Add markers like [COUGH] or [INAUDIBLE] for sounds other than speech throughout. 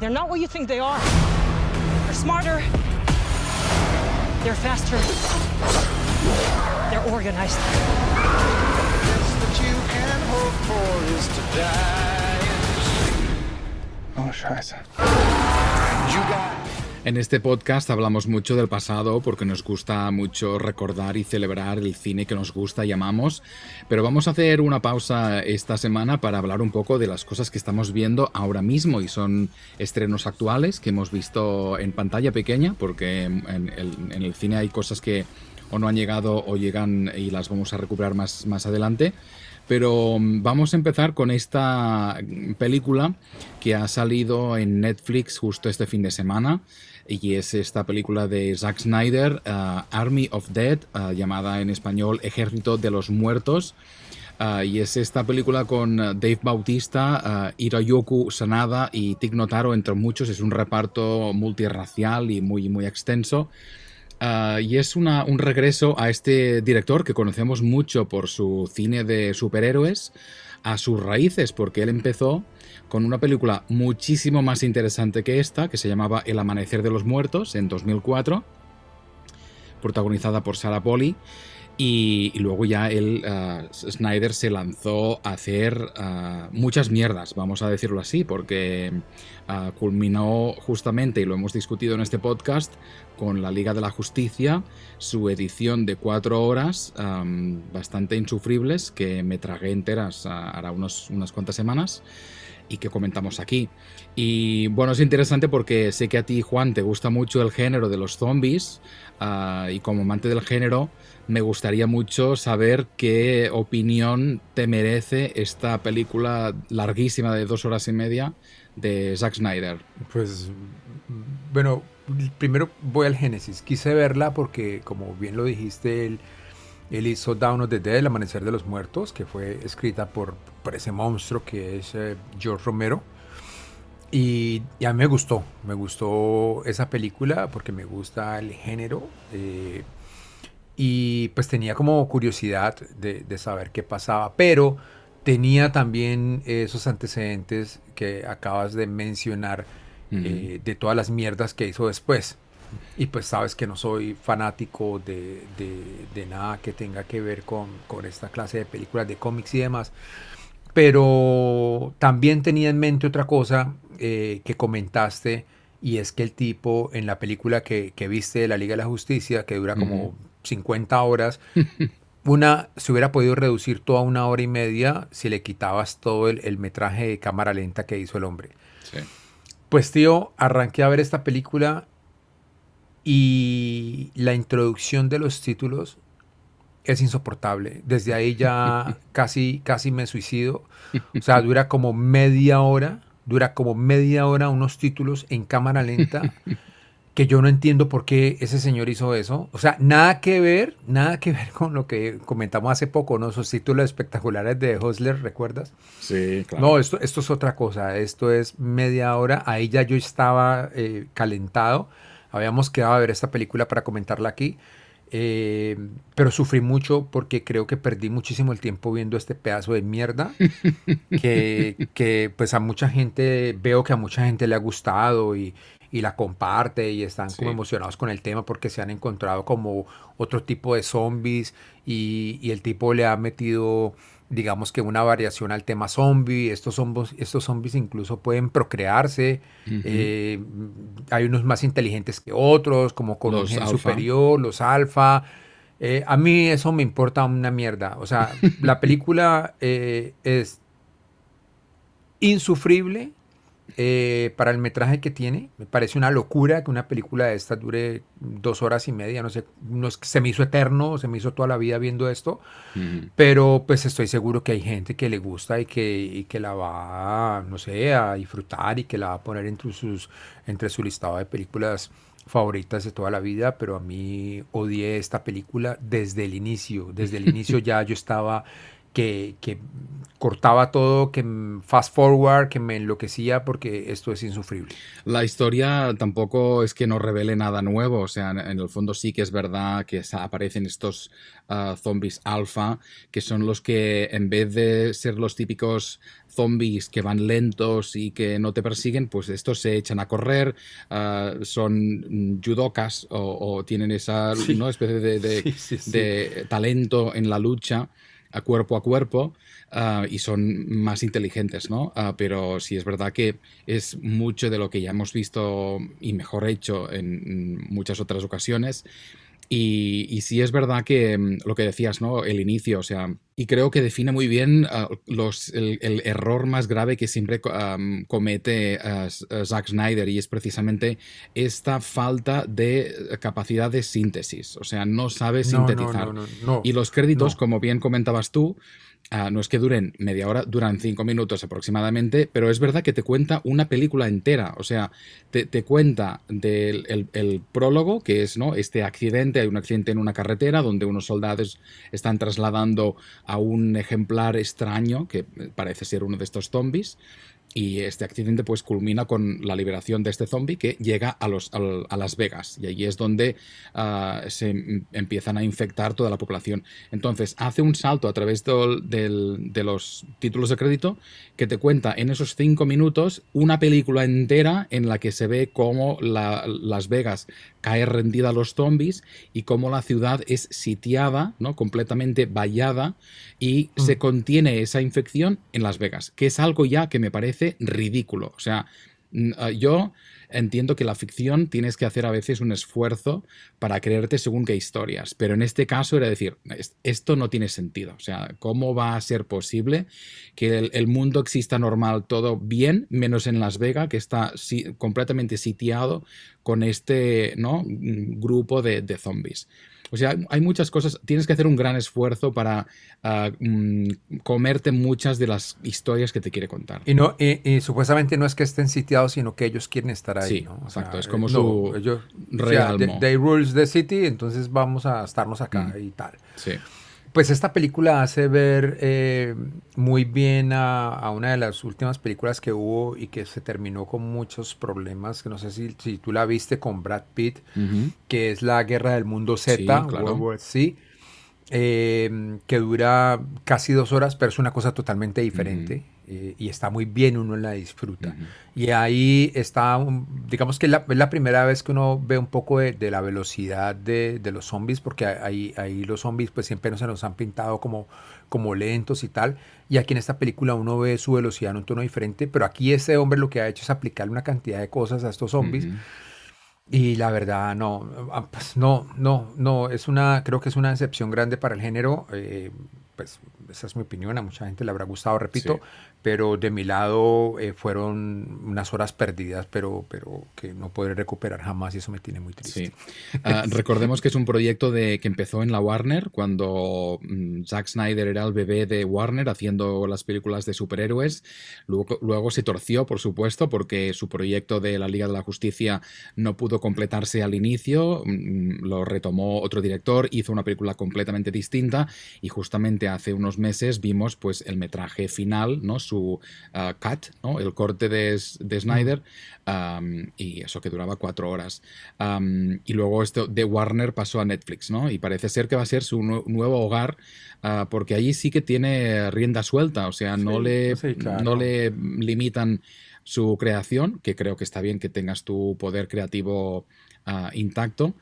They're not what you think they are. They're smarter. They're faster. They're organized. Oh, scheiße. En este podcast hablamos mucho del pasado porque nos gusta mucho recordar y celebrar el cine que nos gusta y amamos, pero vamos a hacer una pausa esta semana para hablar un poco de las cosas que estamos viendo ahora mismo y son estrenos actuales que hemos visto en pantalla pequeña porque en el, cine hay cosas que o no han llegado o llegan y las vamos a recuperar más, más adelante. Pero mm, vamos a empezar con esta película que ha salido en Netflix justo este fin de semana y es esta película de Zack Snyder, uh, Army of Dead, uh, llamada en español Ejército de los Muertos. Uh, y es esta película con Dave Bautista, Hiroyoku Sanada y Tig Notaro, entre muchos. Es un reparto multirracial y muy, muy extenso. y es un regreso a este director que conocemos mucho por su cine de superhéroes, a sus raíces, porque él empezó con una película muchísimo más interesante que esta, que se llamaba El Amanecer de los Muertos, en 2004, protagonizada por Sarah Polly. Y, luego ya él, uh, Snyder, se lanzó a hacer uh, muchas mierdas, vamos a decirlo así, porque uh, culminó justamente, y lo hemos discutido en este podcast, con la Liga de la Justicia, su edición de cuatro horas, bastante insufribles, que me tragué enteras hará unos, unas cuantas semanas y que comentamos aquí. Y bueno, es interesante porque sé que a ti, Juan, te gusta mucho el género de los zombies ah, y como amante del género, me gustaría mucho saber qué opinión te merece esta película larguísima de dos horas y media de Zack Snyder. Pues bueno, primero voy al génesis. Quise verla porque, como bien lo dijiste, él... Hizo Down of the Dead, El Amanecer de los Muertos, que fue escrita por, por ese monstruo que es eh, George Romero. Y, a mí me gustó, me gustó esa película porque me gusta el género. Eh, y pues tenía como curiosidad de, de, saber qué pasaba, pero tenía también esos antecedentes que acabas de mencionar eh, de todas las mierdas que hizo después. Y pues sabes que no soy fanático de, de, nada que tenga que ver con, con, esta clase de películas de cómics y demás. Pero también tenía en mente otra cosa eh, que comentaste y es que el tipo en la película que, que, viste de la Liga de la Justicia, que dura como 50 horas, [LAUGHS] una se hubiera podido reducir toda una hora y media si le quitabas todo el, el metraje de cámara lenta que hizo el hombre. Sí. Pues tío, arranqué a ver esta película y la introducción de los títulos es insoportable. Desde ahí ya [LAUGHS] casi, casi me suicido. O sea, dura como media hora, dura como media hora unos títulos en cámara lenta [LAUGHS] que yo no entiendo por qué ese señor hizo eso. O sea, nada que ver, nada que ver con lo que comentamos hace poco, ¿no? Esos títulos espectaculares de Hosler, ¿recuerdas? Sí, claro. No, esto, esto es otra cosa. Esto es media hora. Ahí ya yo estaba eh, calentado Habíamos quedado a ver esta película para comentarla aquí. Eh, pero sufrí mucho porque creo que perdí muchísimo el tiempo viendo este pedazo de mierda [LAUGHS] que, que, pues a mucha gente veo que a mucha gente le ha gustado y, y la comparte y están como emocionados con el tema porque se han encontrado como otro tipo de zombies y, y el tipo le ha metido digamos que una variación al tema zombie. Estos zombies, estos zombies incluso pueden procrearse. Eh, hay unos más inteligentes que otros, como con un gen superior, los alfa. Eh, a mí eso me importa una mierda. O sea, la [LAUGHS] película eh, es insufrible eh, para el metraje que tiene, me parece una locura que una película de esta dure dos horas y media, no sé, no se me hizo eterno, se me hizo toda la vida viendo esto, pero pues estoy seguro que hay gente que le gusta y que, que la va, no sé, a disfrutar y que la va a poner entre, sus, entre su listado de películas favoritas de toda la vida, pero a mí odié esta película desde el inicio, desde el [LAUGHS] inicio ya yo estaba que, que cortaba todo, que fast forward, que me enloquecía porque esto es insufrible. La historia tampoco es que no revele nada nuevo, o sea, en el fondo sí que es verdad que aparecen estos uh, zombies alfa, que son los que en vez de ser los típicos zombies que van lentos y que no te persiguen, pues estos se echan a correr, uh, son judokas o, tienen esa ¿no? especie de, [LAUGHS] de talento en la lucha a cuerpo a cuerpo ah, y son más inteligentes, ¿no? Ah, pero sí es verdad que es mucho de lo que ya hemos visto y mejor hecho en muchas otras ocasiones. Y, sí es verdad que mm, lo que decías, ¿no? El inicio, o sea, y creo que define muy bien ah, los, el, error más grave que siempre comete Zack Snyder y es precisamente esta falta de capacidad de síntesis, o sea, no sabe sintetizar. y los créditos, como bien comentabas tú, Ah, no es que duren media hora, duran cinco minutos aproximadamente, pero es verdad que te cuenta una película entera. O sea, te, cuenta del el, prólogo, que es ¿no? este accidente, hay un accidente en una carretera donde unos soldados están trasladando a un ejemplar extraño, que parece ser uno de estos zombies. Y este accidente pues culmina con la liberación de este zombie que llega a, los, a, Las Vegas y allí es donde ah, se empiezan a infectar toda la población. Entonces hace un salto a través de los títulos de crédito que te cuenta en esos cinco minutos una película entera en la que se ve cómo Las Vegas cae rendida a los zombies y cómo la ciudad es sitiada, ¿no? completamente vallada y mm. se contiene esa infección en Las Vegas, que es algo ya que me parece ridículo. O sea, ah, yo entiendo que la ficción tienes que hacer a veces un esfuerzo para creerte según qué historias, pero en este caso era decir, esto no tiene sentido. O sea, ¿cómo va a ser posible que el, mundo exista normal todo bien, menos en Las Vegas, que está completamente sitiado con este ¿no? grupo de, de zombies? O sea, hay muchas cosas, tienes que hacer un gran esfuerzo para mm, comerte muchas de las historias que te quiere contar. Y, no, y, supuestamente no es que estén sitiados, sino que ellos quieren estar ahí. Sí, exacto, es como su ellos, real. they rules the city, entonces vamos a estarnos acá y tal. Sí. Pues esta película hace ver eh, muy bien a, una de las últimas películas que hubo y que se terminó con muchos problemas, que no sé si, si tú la viste con Brad Pitt, que es la Guerra del Mundo Z, sí, claro. eh, que dura casi dos horas, pero es una cosa totalmente diferente. Eh, y está muy bien, uno la disfruta. Y ahí está, digamos que es la, primera vez que uno ve un poco de, la velocidad de, de, los zombies, porque ahí, ahí los zombies pues siempre se nos han pintado como, como lentos y tal. Y aquí en esta película uno ve su velocidad en un tono diferente, pero aquí este hombre lo que ha hecho es aplicarle una cantidad de cosas a estos zombies. Y la verdad, no, ah, pues no, no, no, es una, creo que es una decepción grande para el género. Eh, pues esa es mi opinión, a mucha gente le habrá gustado, repito, pero de mi lado eh, fueron unas horas perdidas, pero, pero que no podré recuperar jamás y eso me tiene muy triste. Ah, recordemos que es un proyecto de, que empezó en la Warner cuando mm, Zack Snyder era el bebé de Warner haciendo las películas de superhéroes. Luego, luego se torció, por supuesto, porque su proyecto de la Liga de la Justicia no pudo completarse al inicio, mm, lo retomó otro director, hizo una película completamente distinta y justamente hace unos meses vimos pues el metraje final, ¿no? Su uh, cut, ¿no? el corte de, de Snyder, um, y eso que duraba cuatro horas. Um, y luego esto de Warner pasó a Netflix, ¿no? Y parece ser que va a ser su nuevo hogar, uh, porque allí sí que tiene rienda suelta, o sea, no, le, no le limitan su creación, que creo que está bien que tengas tu poder creativo uh, intacto.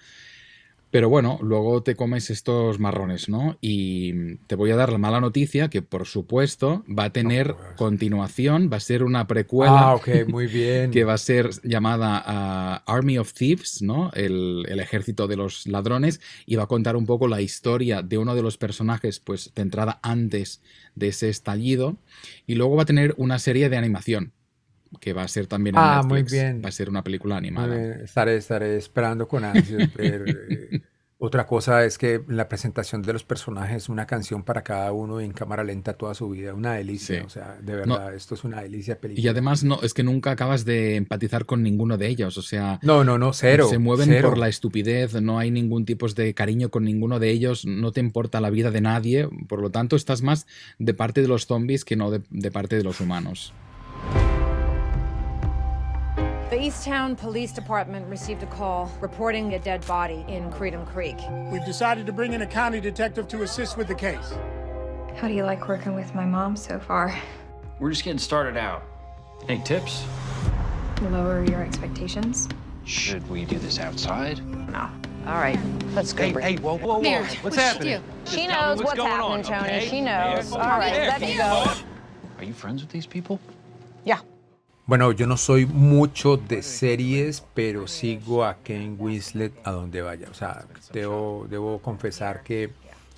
Pero bueno, luego te comes estos marrones, ¿no? Y te voy a dar la mala noticia que, por supuesto, va a tener continuación, va a ser una precuela. Ah, ok, [LAUGHS] muy bien. que va a ser llamada ah, Army of Thieves, ¿no? El, ejército de los ladrones, y va a contar un poco la historia de uno de los personajes, pues, centrada antes de ese estallido. Y luego va a tener una serie de animación que va a ser también en ah, Netflix. Muy bien. Va a ser una película animada. Estaré, estaré esperando con ansias [LAUGHS] ver, eh, Otra cosa es que la presentación de los personajes, una canción para cada uno en cámara lenta toda su vida, una delicia, o sea, de verdad, esto es una delicia película. Y además no, es que nunca acabas de empatizar con ninguno de ellos, o sea, no, no, no, cero. Se mueven por la estupidez, no hay ningún tipo de cariño con ninguno de ellos, no te importa la vida de nadie, por lo tanto estás más de parte de los zombies que no de parte de los humanos. The Easttown Police Department received a call reporting a dead body in Creedham Creek. We've decided to bring in a county detective to assist with the case. How do you like working with my mom so far? We're just getting started out. Any tips? Lower your expectations. Should we do this outside? No. All right, let's go. Hey, hey, whoa, whoa, whoa! Mayor, what's what happening? She, she knows what's, what's happening, on, Tony. okay? She knows. Mayor, All right, there, let's go. Are you friends with these people? Yeah. Bueno, yo no soy mucho de series, pero sigo a Ken Winslet a donde vaya. O sea, debo, debo confesar que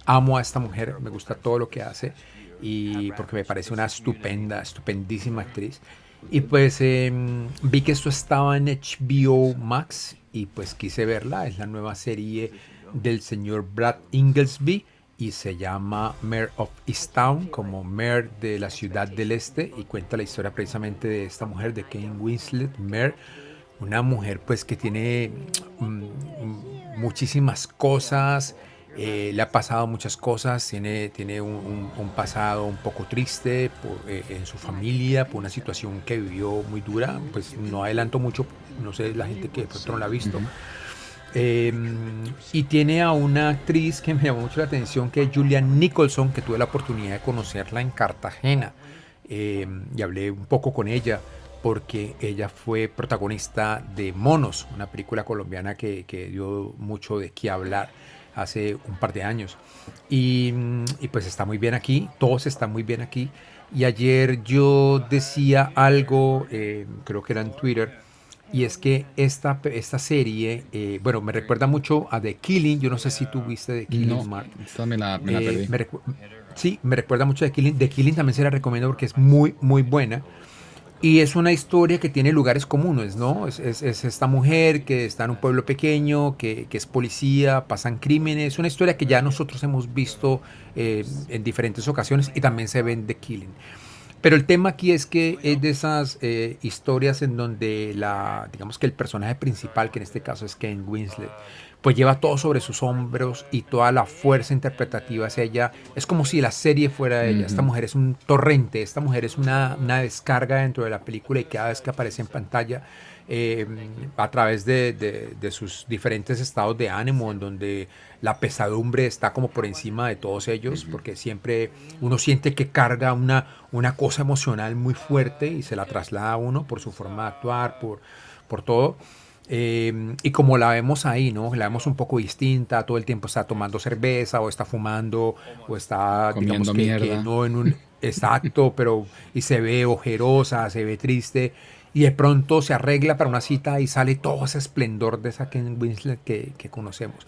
amo a esta mujer, me gusta todo lo que hace y porque me parece una estupenda, estupendísima actriz. Y pues em, vi que esto estaba en HBO Max y pues quise verla. Es la nueva serie del señor Brad Inglesby y se llama Mayor of Easttown, como Mayor de la ciudad del este, y cuenta la historia precisamente de esta mujer, de Kane Winslet, Mayor, una mujer pues que tiene mm, muchísimas cosas, eh, le ha pasado muchas cosas, tiene, tiene un, pasado un poco triste eh, en su familia, por una situación que vivió muy dura, pues no adelanto mucho, no sé la gente que de pronto no la ha visto. Em, y tiene a una actriz que me llamó mucho la atención, que es Julian Nicholson, que tuve la oportunidad de conocerla en Cartagena. Em, y hablé un poco con ella porque ella fue protagonista de Monos, una película colombiana que, dio mucho de qué hablar hace un par de años. Y, pues está muy bien aquí, todos están muy bien aquí. Y ayer yo decía algo, eh, creo que era en Twitter, y es que esta, esta serie, eh, bueno, me recuerda mucho a The Killing. Yo no sé si tú viste The Killing, no, Mark. me la, me la eh, sí, me recuerda mucho a The Killing. The Killing también se la recomiendo porque es muy, muy buena. Y es una historia que tiene lugares comunes, ¿no? Es, es, es esta mujer que está en un pueblo pequeño, que, que, es policía, pasan crímenes. Es una historia que ya nosotros hemos visto eh, en diferentes ocasiones y también se ve en The Killing. Pero el tema aquí es que es de esas eh, historias en donde la, digamos que el personaje principal, que en este caso es Ken Winslet, pues lleva todo sobre sus hombros y toda la fuerza interpretativa hacia ella. Es como si la serie fuera de ella. Esta mujer es un torrente, esta mujer es una, una descarga dentro de la película y cada vez que aparece en pantalla eh, a través de, sus diferentes estados de ánimo, en donde la pesadumbre está como por encima de todos ellos, porque siempre uno siente que carga una, una cosa emocional muy fuerte y se la traslada a uno por su forma de actuar, por, por todo. Eh, y como la vemos ahí, ¿no? La vemos un poco distinta, todo el tiempo está tomando cerveza o está fumando o está, digamos que, no en un exacto, pero y se ve ojerosa, se ve triste y de pronto se arregla para una cita y sale todo ese esplendor de esa Ken Winslet que, conocemos.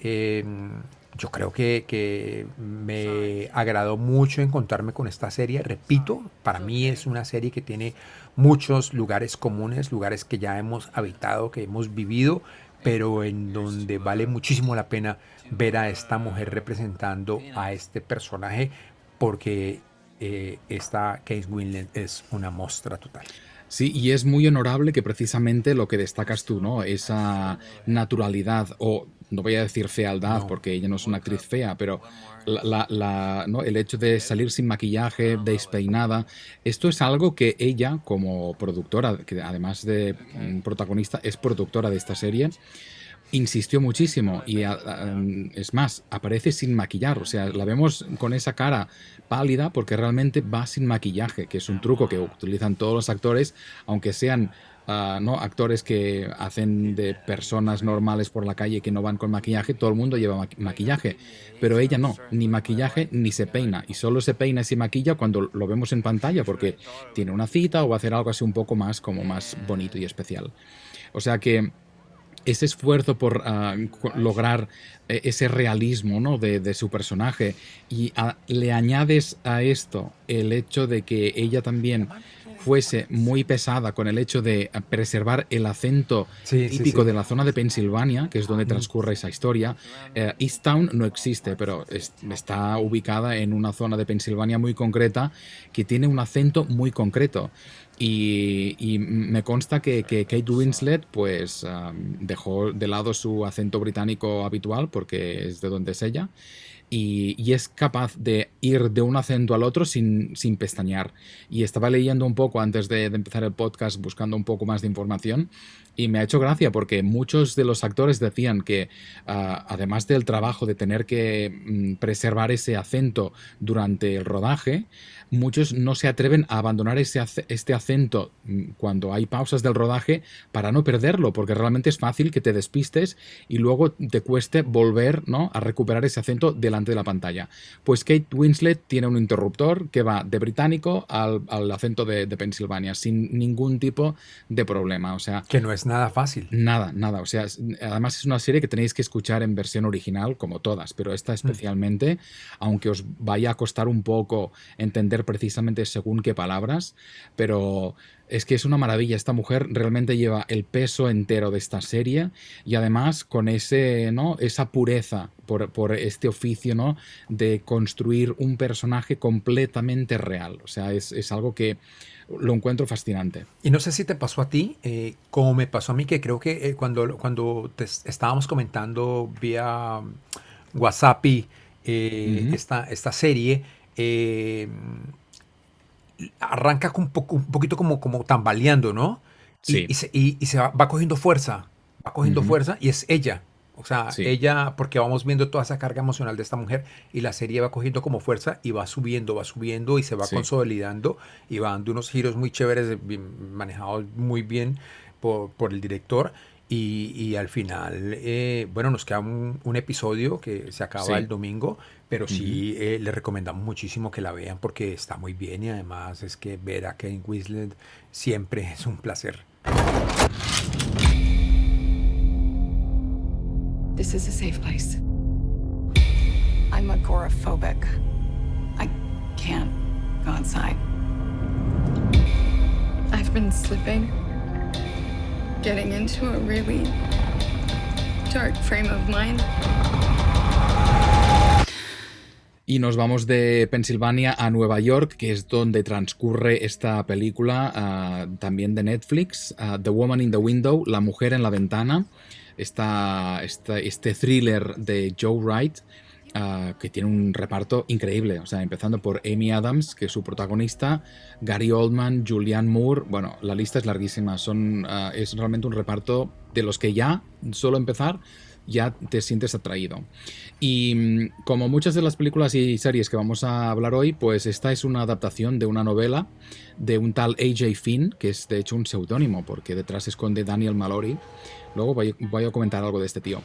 Em, yo creo que, que, me agradó mucho encontrarme con esta serie. Repito, para mí es una serie que tiene muchos lugares comunes, lugares que ya hemos habitado, que hemos vivido, pero en donde vale muchísimo la pena ver a esta mujer representando a este personaje, porque eh, esta Kate Winslet es una mostra total. Sí, y es muy honorable que precisamente lo que destacas tú, ¿no? Esa naturalidad, o no voy a decir fealdad, porque ella no es una actriz fea, pero la, ¿no? el hecho de salir sin maquillaje, despeinada, esto es algo que ella, como productora, que además de mm, protagonista, es productora de esta serie, insistió muchísimo y es más, aparece sin maquillar, o sea, la vemos con esa cara pálida porque realmente va sin maquillaje, que es un truco que utilizan todos los actores, aunque sean ah, ¿no? actores que hacen de personas normales por la calle que no van con maquillaje, todo el mundo lleva maquillaje, pero ella no, ni maquillaje ni se peina, y solo se peina y se maquilla cuando lo vemos en pantalla porque tiene una cita o va a hacer algo así un poco más como más bonito y especial. O sea que ese esfuerzo por ah, lograr eh, ese realismo ¿no? de, su personaje y le añades a esto el hecho de que ella también fuese muy pesada con el hecho de preservar el acento Sí, sí, típico sí. de la zona de Pensilvania, que es donde transcurre esa historia. Eh, Easttown no existe, pero es- está ubicada en una zona de Pensilvania muy concreta que tiene un acento muy concreto. Y, y me consta que, que Kate Winslet pues um, dejó de lado su acento británico habitual porque es de donde es ella y, es capaz de ir de un acento al otro sin, sin pestañear. Y estaba leyendo un poco antes de, empezar el podcast buscando un poco más de información y me ha hecho gracia porque muchos de los actores decían que ah, además del trabajo de tener que mm, preservar ese acento durante el rodaje, muchos no se atreven a abandonar ese, este acento mm, cuando hay pausas del rodaje para no perderlo, porque realmente es fácil que te despistes y luego te cueste volver ¿no? a recuperar ese acento delante de la pantalla. Pues Kate Winslet tiene un interruptor que va de británico al, al acento de, de Pensilvania sin ningún tipo de problema. O sea, Que no es nada fácil. Nada, nada. O sea, además es una serie que tenéis que escuchar en versión original, como todas, pero Mm. esta especialmente, aunque os vaya a costar un poco entender precisamente según qué palabras, pero es que es una maravilla. Esta mujer realmente lleva el peso entero de esta serie y además con ese, ¿no? esa pureza por, por este oficio ¿no? de construir un personaje completamente real. O sea, es, es algo que lo encuentro fascinante. Y no sé si te pasó a ti, eh, como me pasó a mí, que creo que eh, cuando, cuando te estábamos comentando vía WhatsApp y, eh, esta, esta serie, eh, arranca un, poco, un poquito como, como tambaleando, ¿no? Sí. y se, y- y se va, va cogiendo fuerza, va cogiendo fuerza y es ella. O sea, Sí. ella, porque vamos viendo toda esa carga emocional de esta mujer y la serie va cogiendo como fuerza y va subiendo, va subiendo y se va Sí. consolidando y va dando unos giros muy chéveres, manejados muy bien por, por el director. Y, y al final, eh, bueno, nos queda un, un episodio que se acaba Sí. el domingo, pero sí eh, le recomendamos muchísimo que la vean porque está muy bien y además es que ver a Kane Winslet siempre [LAUGHS] es un placer. This is a safe place. I'm agoraphobic. I can't go outside. I've been slipping, into a frame of mind. Y nos vamos de Pensilvania a Nueva York, que es donde transcurre esta película ah, también de Netflix, ah, The Woman in the Window, La mujer en la ventana, esta- este thriller de Joe Wright, ah, que tiene un reparto increíble, o sea, empezando por Amy Adams, que es su protagonista, Gary Oldman, Julianne Moore, bueno, la lista es larguísima, son, ah, es realmente un reparto de los que ya, solo empezar, ya te sientes atraído. Y mm, como muchas de las películas y series que vamos a hablar hoy, pues esta es una adaptación de una novela de un tal AJ Finn, que es de hecho un seudónimo, porque detrás esconde Daniel Mallory. Luego voy a comentar algo de este tío.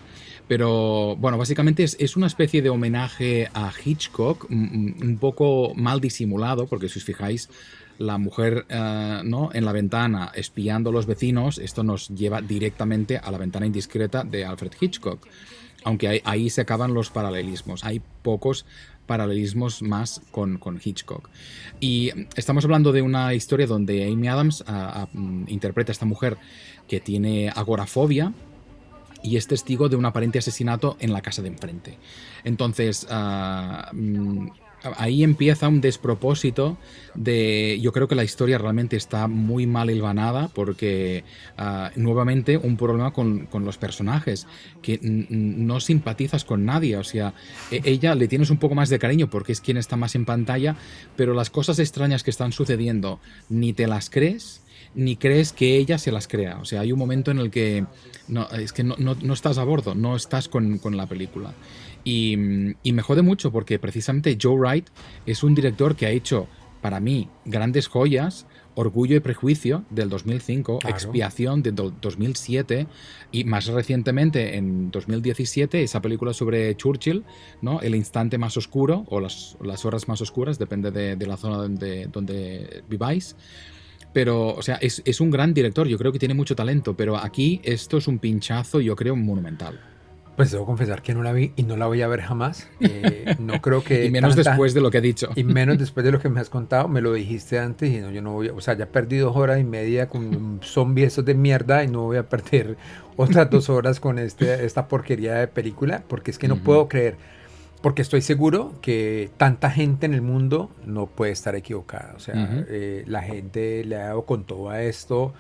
Pero bueno, básicamente es, es una especie de homenaje a Hitchcock, un poco mal disimulado, porque si os fijáis, la mujer eh, ¿no? en la ventana espiando a los vecinos, esto nos lleva directamente a la ventana indiscreta de Alfred Hitchcock. Aunque ahí, se acaban los paralelismos. Hay pocos paralelismos más con, con Hitchcock. Y estamos hablando de una historia donde Amy Adams mm, interpreta a esta mujer que tiene agorafobia y es testigo de un aparente asesinato en la casa de enfrente. Entonces, mm, ahí empieza un despropósito de... Yo creo que la historia realmente está muy mal hilvanada porque ah, nuevamente un problema con, con los personajes, que no simpatizas con nadie, o sea, e- ella le tienes un poco más de cariño porque es quien está más en pantalla, pero las cosas extrañas que están sucediendo ni te las crees ni crees que ella se las crea. O sea, hay un momento en el que no, es que no, no- no estás a bordo, no estás con, con la película. Y, y me jode mucho porque precisamente Joe Wright es un director que ha hecho, para mí, grandes joyas. Orgullo y Prejuicio del 2005, Claro. Expiación del do- 2007 y más recientemente en 2017 esa película sobre Churchill, ¿no? El instante más oscuro o las, las horas más oscuras, depende de, de la zona donde, donde viváis. Pero, o sea, es, es un gran director, yo creo que tiene mucho talento, pero aquí esto es un pinchazo, yo creo, monumental. Pues debo confesar que no la vi y no la voy a ver jamás. Eh, [LAUGHS] no creo que. y menos tanta- después de lo que he dicho. Y menos después de lo que me has contado, me lo dijiste antes y no, yo no voy a, o sea, ya perdí dos horas y media con un zombie esos de mierda y no voy a perder [LAUGHS] otras dos horas con este, esta porquería de película porque es que no Ujú. puedo creer, porque estoy seguro que tanta gente en el mundo no puede estar equivocada, o sea, eh, la gente le ha dado con todo a esto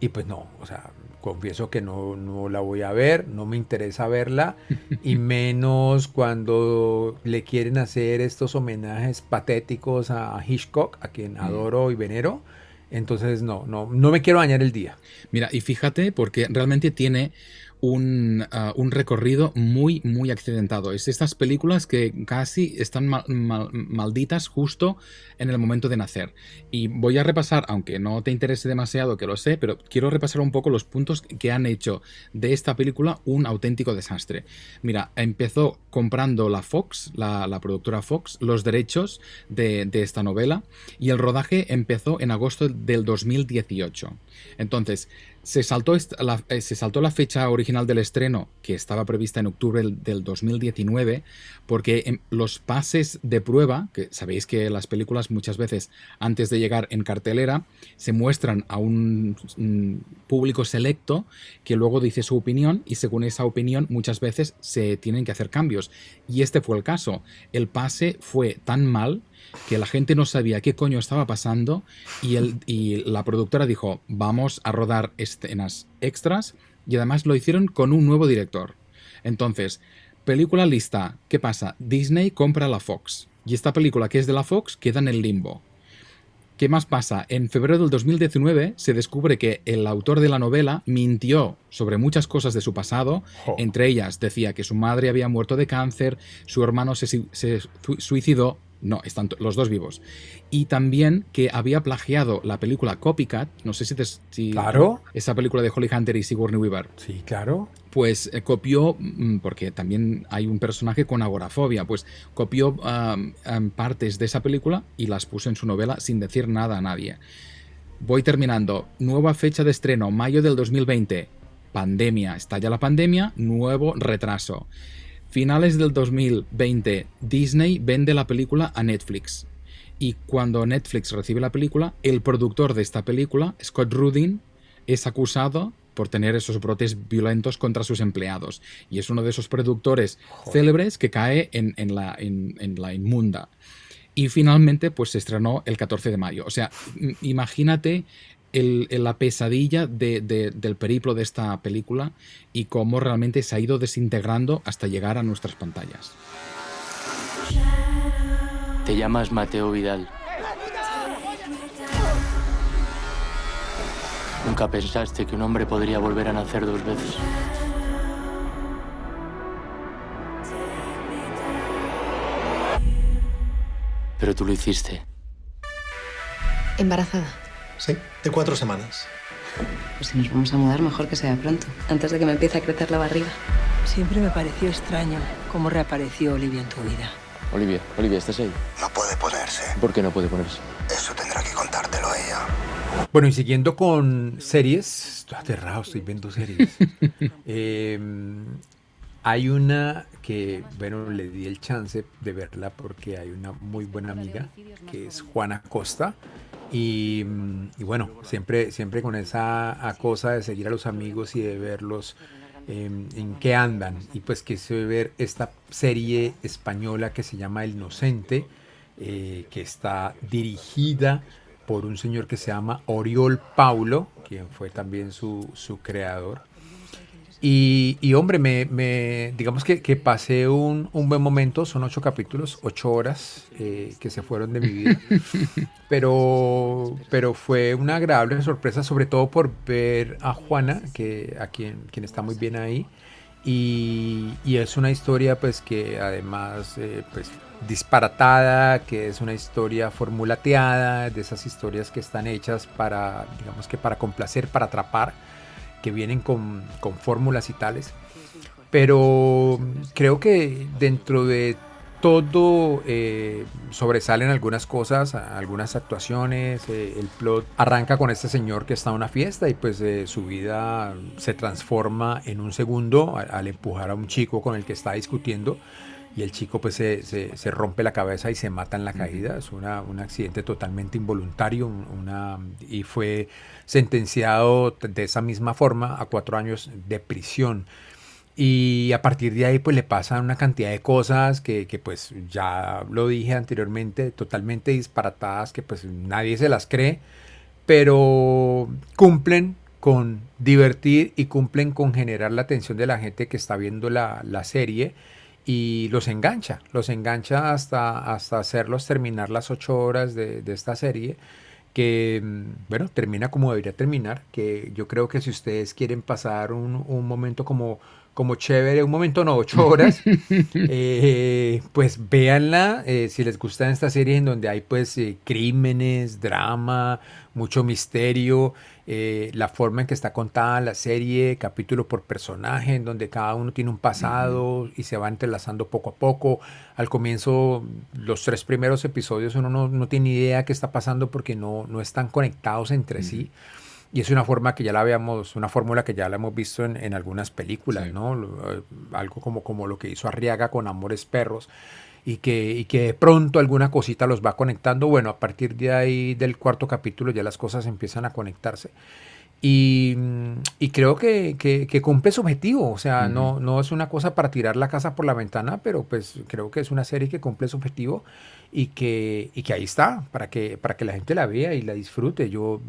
y pues no, o sea, confieso que no, no la voy a ver, no me interesa verla [LAUGHS] y menos cuando le quieren hacer estos homenajes patéticos a Hitchcock, a quien adoro y venero. Entonces no, no, no me quiero dañar el día. Mira, y fíjate, porque realmente tiene un, ah, un recorrido muy, muy accidentado. Es estas películas que casi están mal- mal- malditas justo en el momento de nacer. Y voy a repasar, aunque no te interese demasiado, que lo sé, pero quiero repasar un poco los puntos que han hecho de esta película un auténtico desastre. Mira, empezó comprando la Fox, la, la productora Fox, los derechos de, de esta novela y el rodaje empezó en agosto del 2018. Entonces, se saltó, la, eh, se saltó la fecha original del estreno, que estaba prevista en octubre del, del 2019, porque em, los pases de prueba, que sabéis que las películas muchas veces antes de llegar en cartelera se muestran a un público selecto que luego dice su opinión y según esa opinión muchas veces se tienen que hacer cambios. Y este fue el caso. El pase fue tan mal que la gente no sabía qué coño estaba pasando y, el, y la productora dijo, vamos a rodar escenas extras y además lo hicieron con un nuevo director. Entonces, película lista, ¿qué pasa? Disney compra la Fox y esta película que es de la Fox queda en el limbo. ¿Qué más pasa? En febrero del 2019 se descubre que el autor de la novela mintió sobre muchas cosas de su pasado. Entre ellas decía que su madre había muerto de cáncer, su hermano se, suicidó. No, están los dos vivos. Y también que había plagiado la película Copycat. No sé si, te, si Claro. esa película de Holly Hunter y Sigourney Weaver Sí, claro. pues eh, copió, mm, porque también hay un personaje con agorafobia, pues copió partes de esa película y las puso en su novela sin decir nada a nadie. Voy terminando. Nueva fecha de estreno, mayo del 2020. Pandemia. Estalla la pandemia, nuevo retraso. Finales del 2020, Disney vende la película a Netflix. Y cuando Netflix recibe la película, el productor de esta película, Scott Rudin, es acusado por tener esos brotes violentos contra sus empleados. Y es uno de esos productores célebres que cae en, en la, en- en la inmunda. Y finalmente, pues se estrenó el 14 de mayo. O sea, imagínate el- el- la pesadilla de- de- del periplo de esta película y cómo realmente se ha ido desintegrando hasta llegar a nuestras pantallas. Te llamas Mateo Vidal. Nunca pensaste que un hombre podría volver a nacer dos veces. Pero tú lo hiciste. Embarazada. Sí, de cuatro semanas. Pues si nos vamos a mudar, mejor que sea pronto, antes de que me empiece a crecer la barriga. Siempre me pareció extraño cómo reapareció Olivia en tu vida. Olivia, Olivia, ¿estás ahí? No puede ponerse. ¿Por qué no puede ponerse? Eso tendrá que contártelo ella. Bueno, y siguiendo con series, estoy aterrado, estoy viendo series. [LAUGHS] Eh, hay una que, bueno, le di el chance de verla porque hay una muy buena amiga que es Juana Costa. Y, y bueno, siempre, siempre con esa cosa de seguir a los amigos y de verlos em, en qué andan. Y pues quise ver esta serie española que se llama El Inocente, eh, que está dirigida por un señor que se llama Oriol Paulo, quien fue también su, su creador. Y, y, hombre, me, me- digamos que, que pasé un, un buen momento, son ocho capítulos, ocho horas eh, que se fueron de mi vida, [LAUGHS] pero, pero fue una agradable sorpresa, sobre todo por ver a Juana, que, a quien, quien está muy bien ahí, y, y es una historia pues que además eh, pues disparatada, que es una historia formulateada, de esas historias que están hechas para, digamos que para complacer, para atrapar, que vienen con, con fórmulas y tales. Pero creo que dentro de todo eh, sobresalen algunas cosas, algunas actuaciones, eh, el plot arranca con este señor que está en una fiesta y pues eh, su vida se transforma en un segundo al, al, empujar a un chico con el que está discutiendo y el chico pues se, se, se rompe la cabeza y se mata en la caída, es una, un accidente totalmente involuntario una, y fue sentenciado de esa misma forma a cuatro años de prisión. Y a partir de ahí pues le pasan una cantidad de cosas que, que, pues ya lo dije anteriormente, totalmente disparatadas, que pues nadie se las cree, pero cumplen con divertir y cumplen con generar la atención de la gente que está viendo la, la serie y los engancha, los engancha hasta, hasta hacerlos terminar las ocho horas de, esta serie que, bueno, termina como debería terminar, que yo creo que si ustedes quieren pasar un, un momento como como chévere, un momento no, ocho horas, [LAUGHS] eh, pues véanla, eh, si les gusta esta serie en donde hay pues eh, crímenes, drama, mucho misterio, la forma en que está contada la serie, capítulo por personaje, en donde cada uno tiene un pasado uh -huh. y se va entrelazando poco a poco. Al comienzo, los tres primeros episodios uno no, no tiene idea qué está pasando porque no, no están conectados entre uh -huh. sí. Y es una forma que ya la habíamos, una fórmula que ya la hemos visto en, en algunas películas, sí. ¿no? Algo como, como lo que hizo Arriaga con Amores Perros. Y que, y que de pronto alguna cosita los va conectando. Bueno, a partir de ahí del cuarto capítulo ya las cosas empiezan a conectarse. Y, y creo que, que, que, cumple su objetivo. O sea, uh -huh. no, no es una cosa para tirar la casa por la ventana, pero pues creo que es una serie que cumple su objetivo y que, y que ahí está, para que, para que la gente la vea y la disfrute. Yo,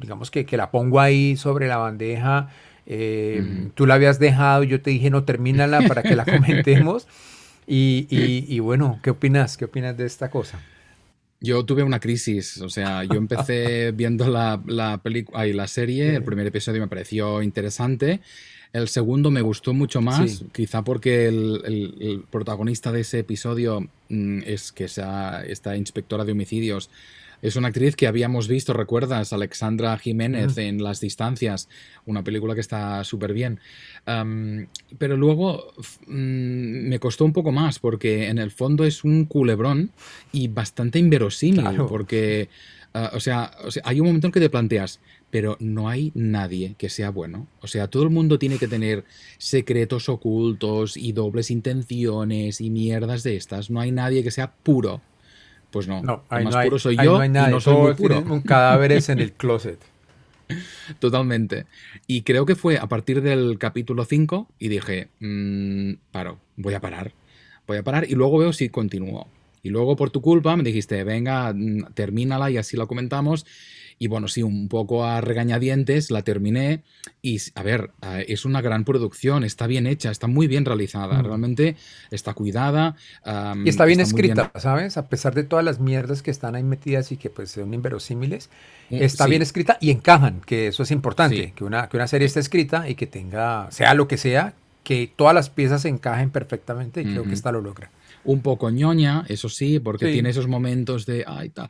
digamos que, que la pongo ahí sobre la bandeja. Eh, uh -huh. Tú la habías dejado, yo te dije, no, termínala para que la [LAUGHS] comentemos. y, y, y bueno, ¿qué opinas? ¿Qué opinas de esta cosa? Yo tuve una crisis, o sea, yo empecé viendo la, la, ay, la serie, el primer episodio me pareció interesante, el segundo me gustó mucho más, sí. quizá porque el, el, el, protagonista de ese episodio mm, es que sea esta inspectora de homicidios. Es una actriz que habíamos visto, ¿recuerdas? Alexandra Jiménez mm. en Las Distancias, una película que está súper bien. Um, pero luego mm, me costó un poco más porque en el fondo es un culebrón y bastante inverosímil claro. porque, uh, o, sea, o sea, hay un momento en que te planteas, pero no hay nadie que sea bueno. O sea, todo el mundo tiene que tener secretos ocultos y dobles intenciones y mierdas de estas. No hay nadie que sea puro. Pues no, no el más no hay, puro soy yo no hay y no soy muy puro. Un cadáveres en el [LAUGHS] closet. Totalmente. Y creo que fue a partir del capítulo 5 y dije, mmm, paro, voy a parar. Voy a parar y luego veo si continúo. Y luego por tu culpa me dijiste, venga, mm, termínala y así la comentamos. Y bueno, sí, un poco a regañadientes la terminé. Y a ver, eh, es una gran producción, está bien hecha, está muy bien realizada, mm. realmente está cuidada. Um, y está bien está escrita, bien... ¿sabes? A pesar de todas las mierdas que están ahí metidas y que pues son inverosímiles, mm, está sí. bien escrita y encajan, que eso es importante, sí. que, una, que una serie esté escrita y que tenga, sea lo que sea, que todas las piezas encajen perfectamente y mm -hmm. creo que esta lo logra. Un poco ñoña, eso sí, porque sí. tiene esos momentos de, ay, tal.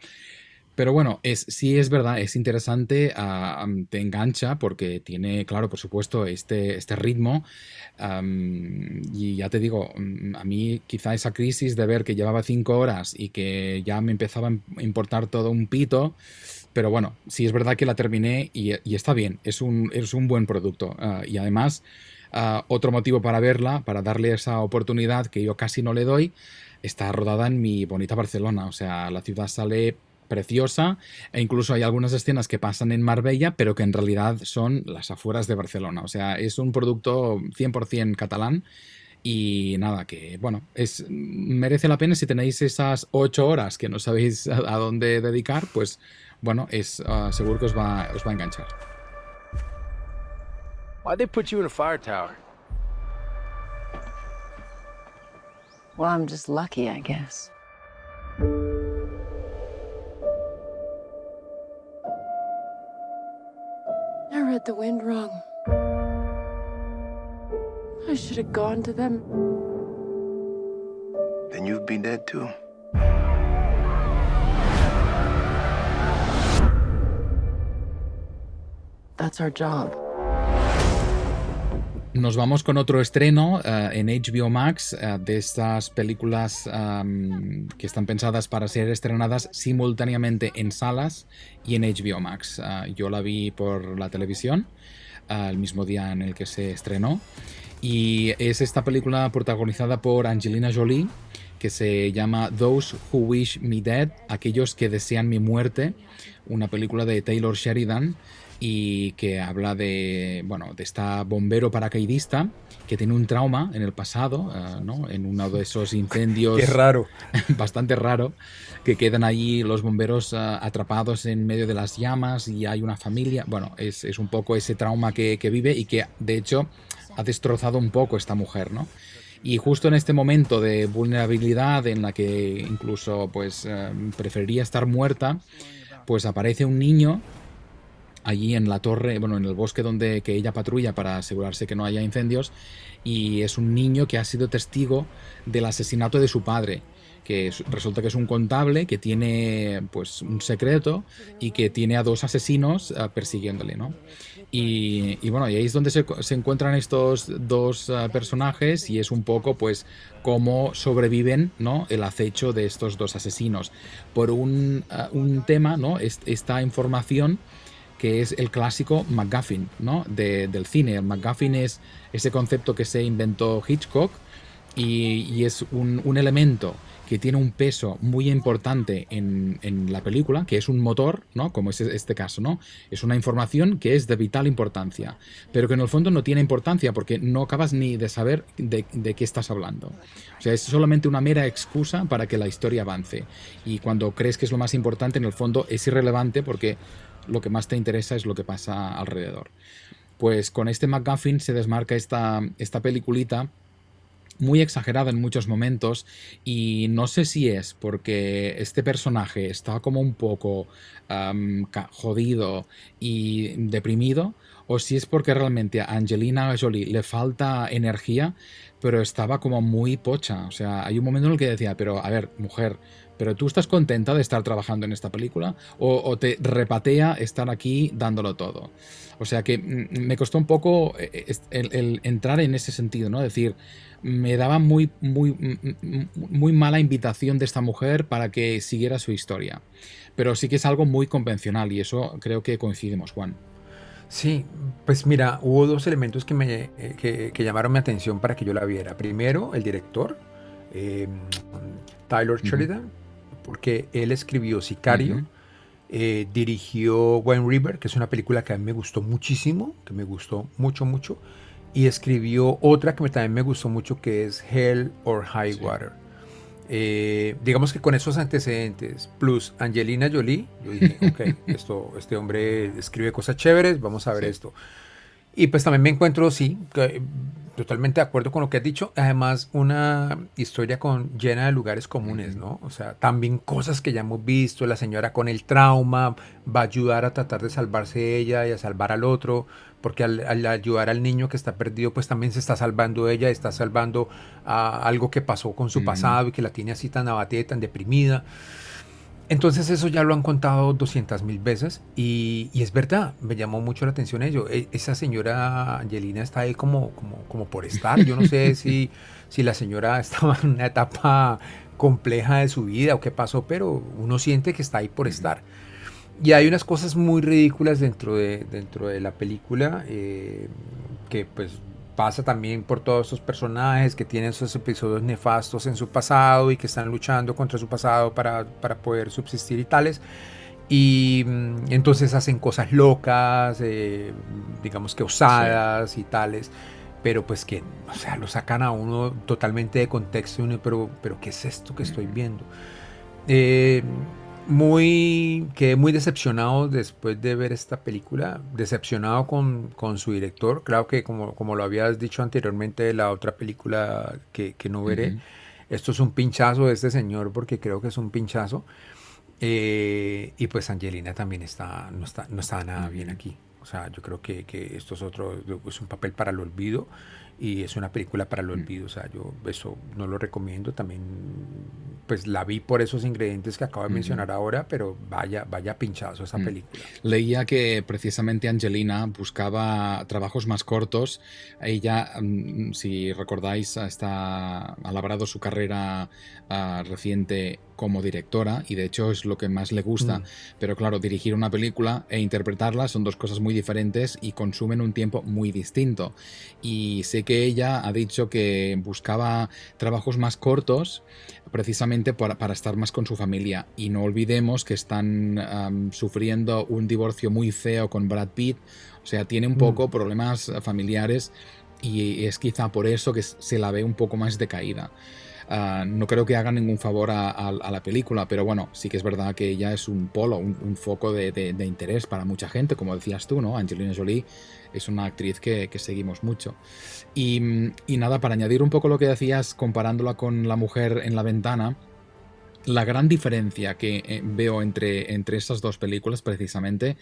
Pero bueno, es, sí es verdad, es interesante, uh, te engancha porque tiene, claro, por supuesto, este, este ritmo. Y ya te digo, mm, a mí quizá esa crisis de ver que llevaba cinco horas y que ya me empezaba a importar todo un pito. Pero bueno, sí es verdad que la terminé y, está bien, es un, es un buen producto. Uh, y además, uh, otro motivo para verla, para darle esa oportunidad que yo casi no le doy, está rodada en mi bonita Barcelona. O sea, la ciudad sale preciosa e incluso hay algunas escenas que pasan en Marbella pero que en realidad son las afueras de Barcelona. O sea, es un producto 100% catalán y nada, que bueno, es, merece la pena si tenéis esas ocho horas que no sabéis a, a dónde dedicar, pues bueno, es uh, seguro que os va, os va a enganchar. Why'd they put you in a fire tower? Well, I'm just lucky, I guess. I read the wind wrong. I should have gone to them. Then you'd be dead too. That's our job. Nos vamos con otro estreno uh, en HBO Max uh, de estas películas que están pensadas para ser estrenadas simultáneamente en salas y en HBO Max. Uh, yo la vi por la televisión el mismo día en el que se estrenó y es esta película protagonizada por Angelina Jolie que se llama Those Who Wish Me Dead, aquellos que desean mi muerte, una película de Taylor Sheridan y que habla de, bueno, de esta bombero paracaidista que tiene un trauma en el pasado, uh, ¿no? en uno de esos incendios. Qué raro. [LAUGHS] bastante raro, que quedan allí los bomberos uh, atrapados en medio de las llamas y hay una familia. Bueno, es, es un poco ese trauma que, que, vive y que de hecho ha destrozado un poco esta mujer, ¿no? Y justo en este momento de vulnerabilidad en la que incluso pues uh, preferiría estar muerta, pues aparece un niño allí en la torre, bueno, en el bosque donde que ella patrulla para asegurarse que no haya incendios y es un niño que ha sido testigo del asesinato de su padre que resulta que es un contable que tiene pues un secreto y que tiene a dos asesinos uh, persiguiéndole, ¿no? Y, y, bueno, ahí es donde se, encuentran estos dos uh, personajes y es un poco pues cómo sobreviven, ¿no? El acecho de estos dos asesinos por un, uh, un tema, ¿no? esta información que es el clásico MacGuffin ¿no? De, del cine. El MacGuffin es ese concepto que se inventó Hitchcock y, es un, elemento que tiene un peso muy importante en, la película, que es un motor, ¿no? como es este caso. ¿no? Es una información que es de vital importancia, pero que en el fondo no tiene importancia porque no acabas ni de saber de qué estás hablando. O sea, es solamente una mera excusa para que la historia avance. Y cuando crees que es lo más importante, en el fondo es irrelevante porque lo que más te interesa es lo que pasa alrededor. Pues con este McGuffin se desmarca esta, esta peliculita muy exagerada en muchos momentos y no sé si es porque este personaje está como un poco jodido y deprimido o si es porque realmente a Angelina Jolie le falta energía pero estaba como muy pocha o sea hay un momento en el que decía pero a ver mujer pero tú estás contenta de estar trabajando en esta película o, o, te repatea estar aquí dándolo todo. O sea que me costó un poco eh, el, el entrar en ese sentido, ¿no? Es decir, me daba muy, muy, muy mala invitación de esta mujer para que siguiera su historia. Pero sí que es algo muy convencional y eso creo que coincidimos, Juan. Sí, pues mira, hubo dos elementos que, me, eh, que, que llamaron mi atención para que yo la viera. Primero, el director, eh, Tyler Sheridan, uh -huh porque él escribió Sicario, uh -huh. eh, dirigió Wine River, que es una película que a mí me gustó muchísimo, que me gustó mucho, mucho, y escribió otra que también me gustó mucho, que es Hell or High sí. Water. Eh, digamos que con esos antecedentes, plus Angelina Jolie, yo dije, ok, [LAUGHS] esto, este hombre escribe cosas chéveres, vamos a ver sí. esto. Y pues también me encuentro, sí, totalmente de acuerdo con lo que has dicho. Además, una historia con, llena de lugares comunes, ¿no? O sea, también cosas que ya hemos visto. La señora con el trauma va a ayudar a tratar de salvarse ella y a salvar al otro. Porque al, al ayudar al niño que está perdido, pues también se está salvando ella, está salvando a algo que pasó con su mm. pasado y que la tiene así tan abatida y tan deprimida. Entonces eso ya lo han contado 200 mil veces y, y, es verdad, me llamó mucho la atención ello. E, esa señora Angelina está ahí como, como, como por estar. Yo no sé [LAUGHS] si, si la señora estaba en una etapa compleja de su vida o qué pasó, pero uno siente que está ahí por estar. Y hay unas cosas muy ridículas dentro de, dentro de la película eh, que pues pasa también por todos esos personajes que tienen esos episodios nefastos en su pasado y que están luchando contra su pasado para, para poder subsistir y tales. Y mm, entonces hacen cosas locas, eh, digamos que osadas sí. y tales, pero pues que, o sea, lo sacan a uno totalmente de contexto, uno, pero, pero ¿qué es esto que estoy viendo? Eh, muy quedé muy decepcionado después de ver esta película, decepcionado con, con su director, claro que como, como, lo habías dicho anteriormente de la otra película que, que no veré, uh -huh. esto es un pinchazo de este señor porque creo que es un pinchazo, eh, y pues Angelina también está, no, está, no está nada uh -huh. bien aquí, o sea, yo creo que, que esto es otro, es un papel para el olvido, y es una película para el olvido. O sea, yo eso no lo recomiendo. También, pues la vi por esos ingredientes que acabo de mencionar ahora, pero vaya, vaya pinchazo esa película. Leía que precisamente Angelina buscaba trabajos más cortos. Ella, mm, si recordáis, está, ha labrado su carrera ah, reciente como directora y de hecho es lo que más le gusta. Mm. Pero claro, dirigir una película e interpretarla son dos cosas muy diferentes y consumen un tiempo muy distinto. Y sé que ella ha dicho que buscaba trabajos más cortos precisamente para, para estar más con su familia. Y no olvidemos que están sufriendo un divorcio muy feo con Brad Pitt. O sea, tiene un Mm. poco problemas familiares y es quizá por eso que se la ve un poco más decaída. Ah, no creo que haga ningún favor a, la película, pero bueno, sí que es verdad que ella es un polo, un, foco de, interés para mucha gente, como decías tú, ¿no? Angelina Jolie es una actriz que, seguimos mucho. Y, nada, para añadir un poco lo que decías comparándola con La mujer en la ventana, la gran diferencia que eh, veo entre, entre estas dos películas precisamente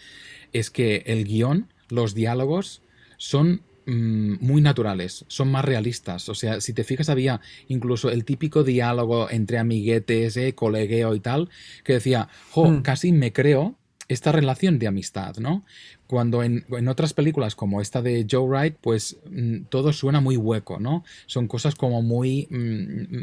es que el guion, los diálogos son muy naturales, son más realistas. O sea, si te fijas, había incluso el típico diálogo entre amiguetes, eh, colegueo y tal, que decía, jo, Mm. casi me creo esta relación de amistad, ¿no? Cuando en, en otras películas como esta de Joe Wright, pues mm, todo suena muy hueco, ¿no? Son cosas como muy mm,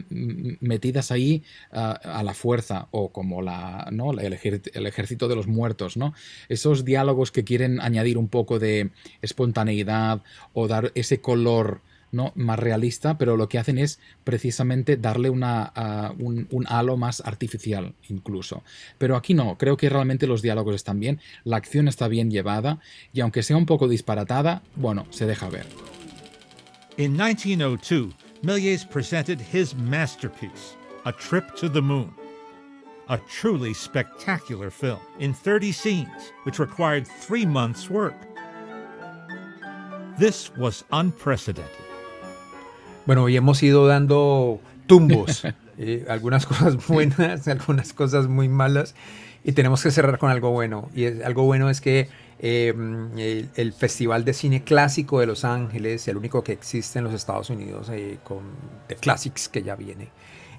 mm, metidas ahí ah, a la fuerza o como la, ¿no? el, el ejército de los muertos, ¿no? Esos diálogos que quieren añadir un poco de espontaneidad o dar ese color ¿no? más realista, pero lo que hacen es precisamente darle una, ah, un, un halo más artificial incluso. Pero aquí no, creo que realmente los diálogos están bien, la acción está bien llevada y aunque sea un poco disparatada, bueno, se deja ver. In 1902, Méliès presented his masterpiece, A Trip to the Moon. A truly spectacular film in 30 scenes, which required three months' work. This was unprecedented. Bueno, hoy hemos ido dando tumbos, [LAUGHS] eh, algunas cosas buenas, [LAUGHS] algunas cosas muy malas, y tenemos que cerrar con algo bueno. Y es- algo bueno es que eh, el, el Festival de Cine Clásico de Los Ángeles, el único que existe en los Estados Unidos eh, con The Classics que ya viene,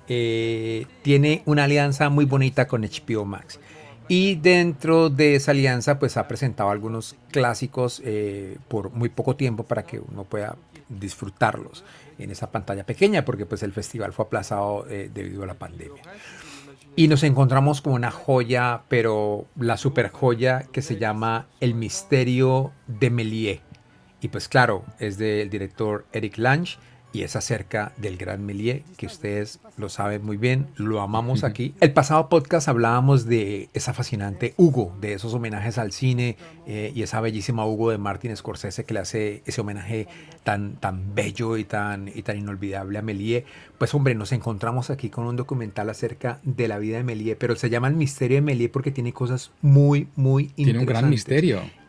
eh, tiene una alianza muy bonita con HBO Max. Y dentro de esa alianza, pues ha presentado algunos clásicos eh, por muy poco tiempo para que uno pueda disfrutarlos en esa pantalla pequeña, porque pues el festival fue aplazado eh, debido a la pandemia. Y nos encontramos con una joya, pero la super joya que se llama El misterio de Méliès. Y pues claro, es del director Eric Lange y es acerca del gran Méliès, que ustedes lo saben muy bien, lo amamos aquí. El pasado podcast hablábamos de esa fascinante Hugo, de esos homenajes al cine eh, y esa bellísima Hugo de Martin Scorsese que le hace ese homenaje tan, tan bello y tan, y tan inolvidable a Méliès. Pues hombre, nos encontramos aquí con un documental acerca de la vida de Méliès, pero se llama El misterio de Méliès porque tiene cosas muy, muy interesantes. Tiene un gran misterio.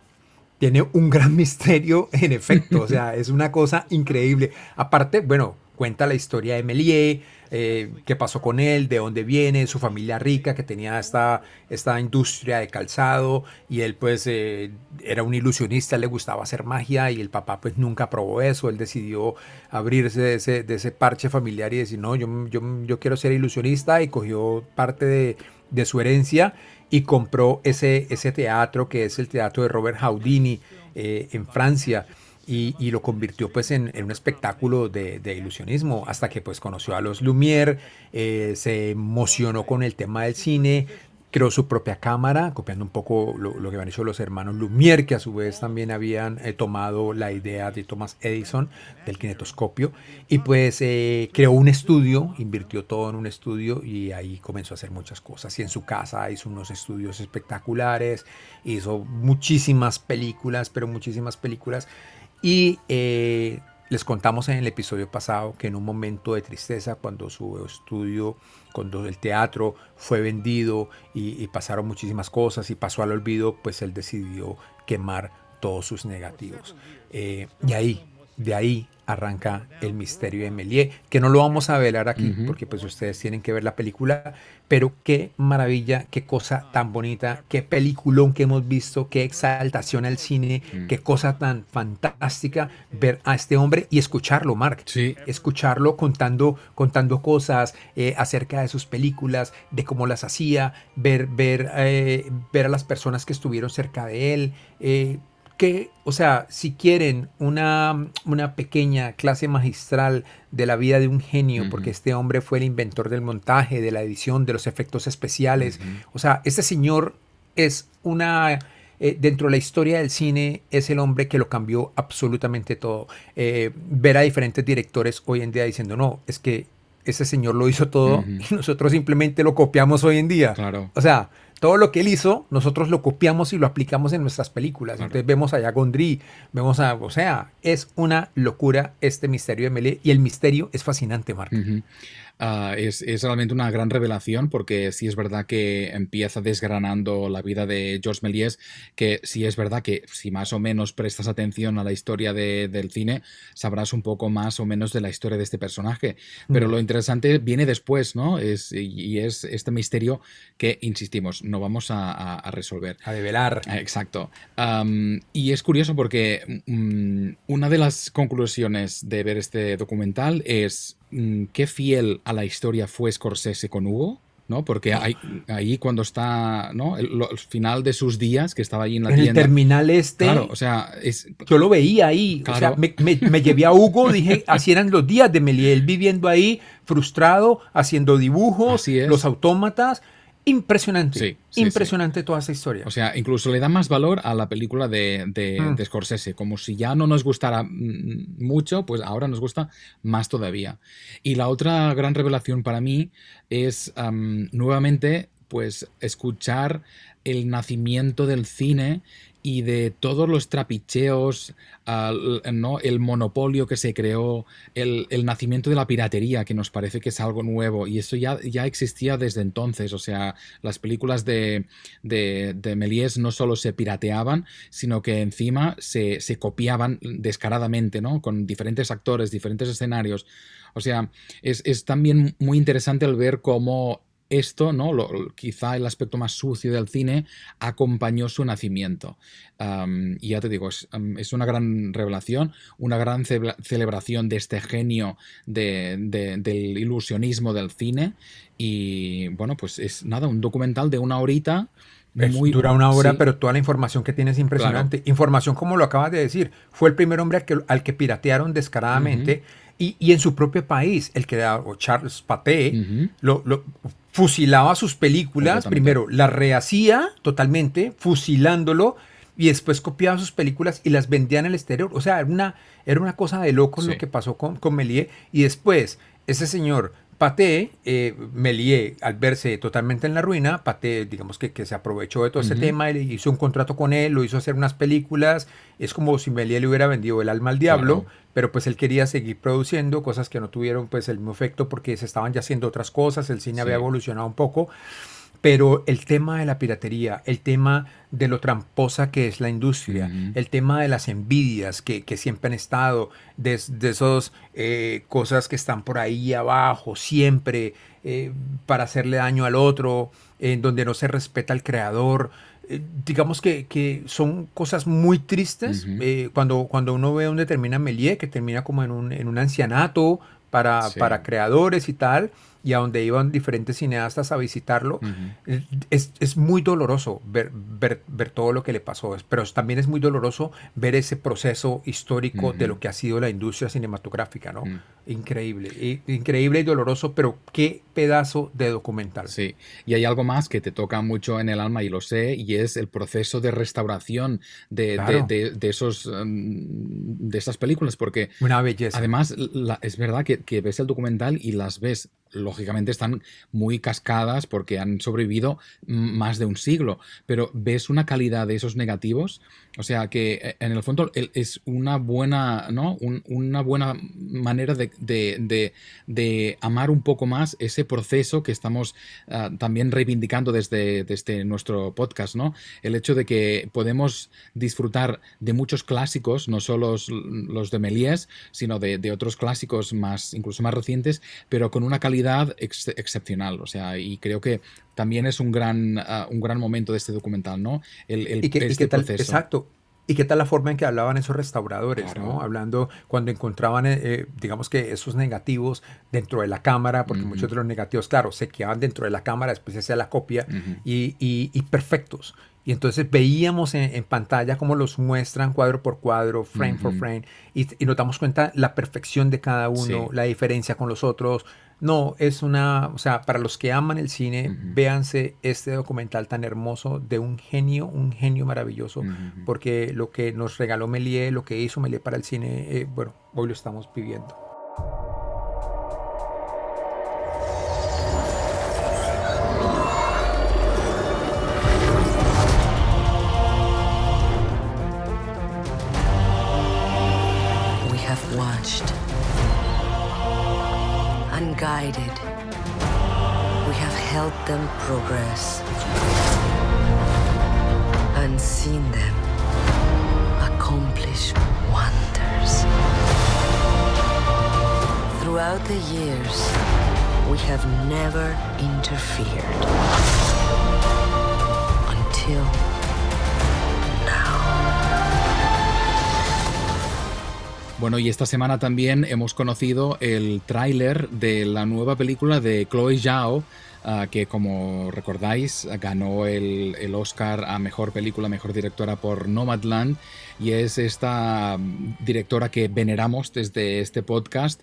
Tiene un gran [LAUGHS] misterio, en efecto. O sea, [LAUGHS] es una cosa increíble. Aparte, bueno, cuenta la historia de Méliès, eh, qué pasó con él, de dónde viene, su familia rica que tenía esta, esta industria de calzado y él pues eh, era un ilusionista, le gustaba hacer magia y el papá pues nunca probó eso, él decidió abrirse de ese, de ese parche familiar y decir, no, yo, yo, yo quiero ser ilusionista y cogió parte de, de su herencia y compró ese, ese teatro que es el teatro de Robert Houdini eh, en Francia y, y lo convirtió pues en, en un espectáculo de, de ilusionismo hasta que pues conoció a los Lumière, eh, se emocionó con el tema del cine, creó su propia cámara, copiando un poco lo, que habían hecho los hermanos Lumière, que a su vez también habían eh, tomado la idea de Thomas Edison del kinetoscopio, y pues eh, creó un estudio, invirtió todo en un estudio y ahí comenzó a hacer muchas cosas. Y en su casa hizo unos estudios espectaculares, hizo muchísimas películas, pero muchísimas películas. Y eh, les contamos en el episodio pasado que en un momento de tristeza, cuando su estudio, cuando el teatro fue vendido y, y pasaron muchísimas cosas y pasó al olvido, pues él decidió quemar todos sus negativos. Eh, y ahí, de ahí arranca el misterio de Méliès, que no lo vamos a velar aquí porque pues ustedes tienen que ver la película, pero qué maravilla, qué cosa tan bonita, qué peliculón que hemos visto, qué exaltación al cine, qué cosa tan fantástica ver a este hombre y escucharlo, Mark. Sí. Escucharlo contando, contando cosas eh, acerca de sus películas, de cómo las hacía, ver, ver, eh, ver a las personas que estuvieron cerca de él. Eh, que, o sea, si quieren una, una, pequeña clase magistral de la vida de un genio, porque este hombre fue el inventor del montaje, de la edición, de los efectos especiales, o sea, este señor es una... Eh, dentro de la historia del cine es el hombre que lo cambió absolutamente todo. Eh, ver a diferentes directores hoy en día diciendo, no, es que ese señor lo hizo todo y nosotros simplemente lo copiamos hoy en día. Claro. O sea, todo lo que él hizo, nosotros lo copiamos y lo aplicamos en nuestras películas. Entonces vemos allá Gondry, vemos a, o sea, es una locura este misterio de Melee y el misterio es fascinante, Marco. Ah, es, realmente una gran revelación porque sí es verdad que empieza desgranando la vida de Georges Méliès, que sí es verdad que si más o menos prestas atención a la historia del cine, sabrás un poco más o menos de la historia de este personaje. Pero mm. lo interesante viene después, ¿no? Es, y es este misterio que, insistimos, no vamos a, resolver. A develar. Ah, exacto. y es curioso porque mm, una de las conclusiones de ver este documental es qué fiel a la historia fue Scorsese con Hugo. ¿no? Porque ahí, ahí cuando está, ¿no? El, final de sus días, que estaba allí en la en tienda. el terminal este. Claro, o sea, es... Yo lo veía ahí. O sea, me, me, llevé a Hugo, dije, [LAUGHS] así eran los días de Meliel, viviendo ahí, frustrado, haciendo dibujos, los autómatas. Impresionante. impresionante toda esa historia. O sea, incluso le da más valor a la película de, de, mm. Scorsese. Como si ya no nos gustara mm, mucho, pues ahora nos gusta más todavía. Y la otra gran revelación para mí es nuevamente pues escuchar el nacimiento del cine y de todos los trapicheos, ¿no? el monopolio que se creó, el, nacimiento de la piratería, que nos parece que es algo nuevo, y eso ya, ya existía desde entonces, o sea, las películas de, de, Méliès no solo se pirateaban, sino que encima se, se copiaban descaradamente, ¿no? con diferentes actores, diferentes escenarios. O sea, es, es también muy interesante el ver cómo esto, ¿no? quizá el aspecto más sucio del cine, acompañó su nacimiento. y ya te digo, es, una gran revelación, una gran celebración de este genio del ilusionismo del cine. Y bueno, pues es nada, un documental de una horita. muy, dura una hora, pero toda la información que tiene es impresionante. Información, como lo acabas de decir, fue el primer hombre al que, piratearon descaradamente. Y, en su propio país, el que era Charles Paté, lo, fusilaba sus películas, primero las rehacía totalmente, fusilándolo, y después copiaba sus películas y las vendía en el exterior. O sea, era una, era una cosa de locos lo que pasó con, con Méliès. Y después, ese señor Paté, eh, al verse totalmente en la ruina, Paté, digamos que, que se aprovechó de todo ese tema, y hizo un contrato con él, lo hizo hacer unas películas. Es como si Méliès le hubiera vendido el alma al diablo, pero pues él quería seguir produciendo cosas que no tuvieron pues el mismo efecto porque se estaban ya haciendo otras cosas, el cine había evolucionado un poco. Pero el tema de la piratería, el tema de lo tramposa que es la industria, el tema de las envidias que, siempre han estado, de, de esas eh, cosas que están por ahí abajo, siempre eh, para hacerle daño al otro, en donde no se respeta al creador. Eh, digamos que, son cosas muy tristes cuando, cuando uno ve un determinado Méliès que termina como en un, en un ancianato para, para creadores y tal y a donde iban diferentes cineastas a visitarlo, es, es, muy doloroso ver, ver, ver, todo lo que le pasó, pero también es muy doloroso ver ese proceso histórico de lo que ha sido la industria cinematográfica, ¿no? Increíble, increíble y doloroso, pero qué pedazo de documental. Sí, y hay algo más que te toca mucho en el alma y lo sé, y es el proceso de restauración de, de, de, esos, mm, de esas películas, porque Una belleza. además es verdad que, que ves el documental y las ves lógicamente están muy cascadas porque han sobrevivido más de un siglo, pero ves una calidad de esos negativos, o sea que eh, en el fondo es una buena, ¿no? una buena manera de, amar un poco más ese proceso que estamos ah, también reivindicando desde, desde nuestro podcast, ¿no? El hecho de que podemos disfrutar de muchos clásicos, no solo los, de Méliès, sino de, otros clásicos más, incluso más recientes, pero con una calidad excepcional. O sea, y creo que también es un gran, ah, un gran momento de este documental, ¿no? El, el este proceso. Exacto. ¿Y qué tal la forma en que hablaban esos restauradores, ¿no? Hablando cuando encontraban, eh, eh, digamos que esos negativos dentro de la cámara, porque muchos de los negativos, claro, se quedaban dentro de la cámara, después se hacía la copia, y, y, perfectos. Y entonces veíamos en, pantalla cómo los muestran cuadro por cuadro, frame por frame, y, y, nos damos cuenta la perfección de cada uno, la diferencia con los otros, no, es una, o sea, para los que aman el cine, véanse este documental tan hermoso de un genio, un genio maravilloso, porque lo que nos regaló Méliès, lo que hizo Méliès para el cine, eh, bueno, hoy lo estamos viviendo. We have watched unguided. We have helped them progress and seen them accomplish wonders. Throughout the years, we have never interfered until Bueno, y esta semana también hemos conocido el tráiler de la nueva película de Chloe Zhao, ah, que como recordáis ganó el, Oscar a Mejor Película, Mejor Directora por Nomadland, y es esta directora que veneramos desde este podcast,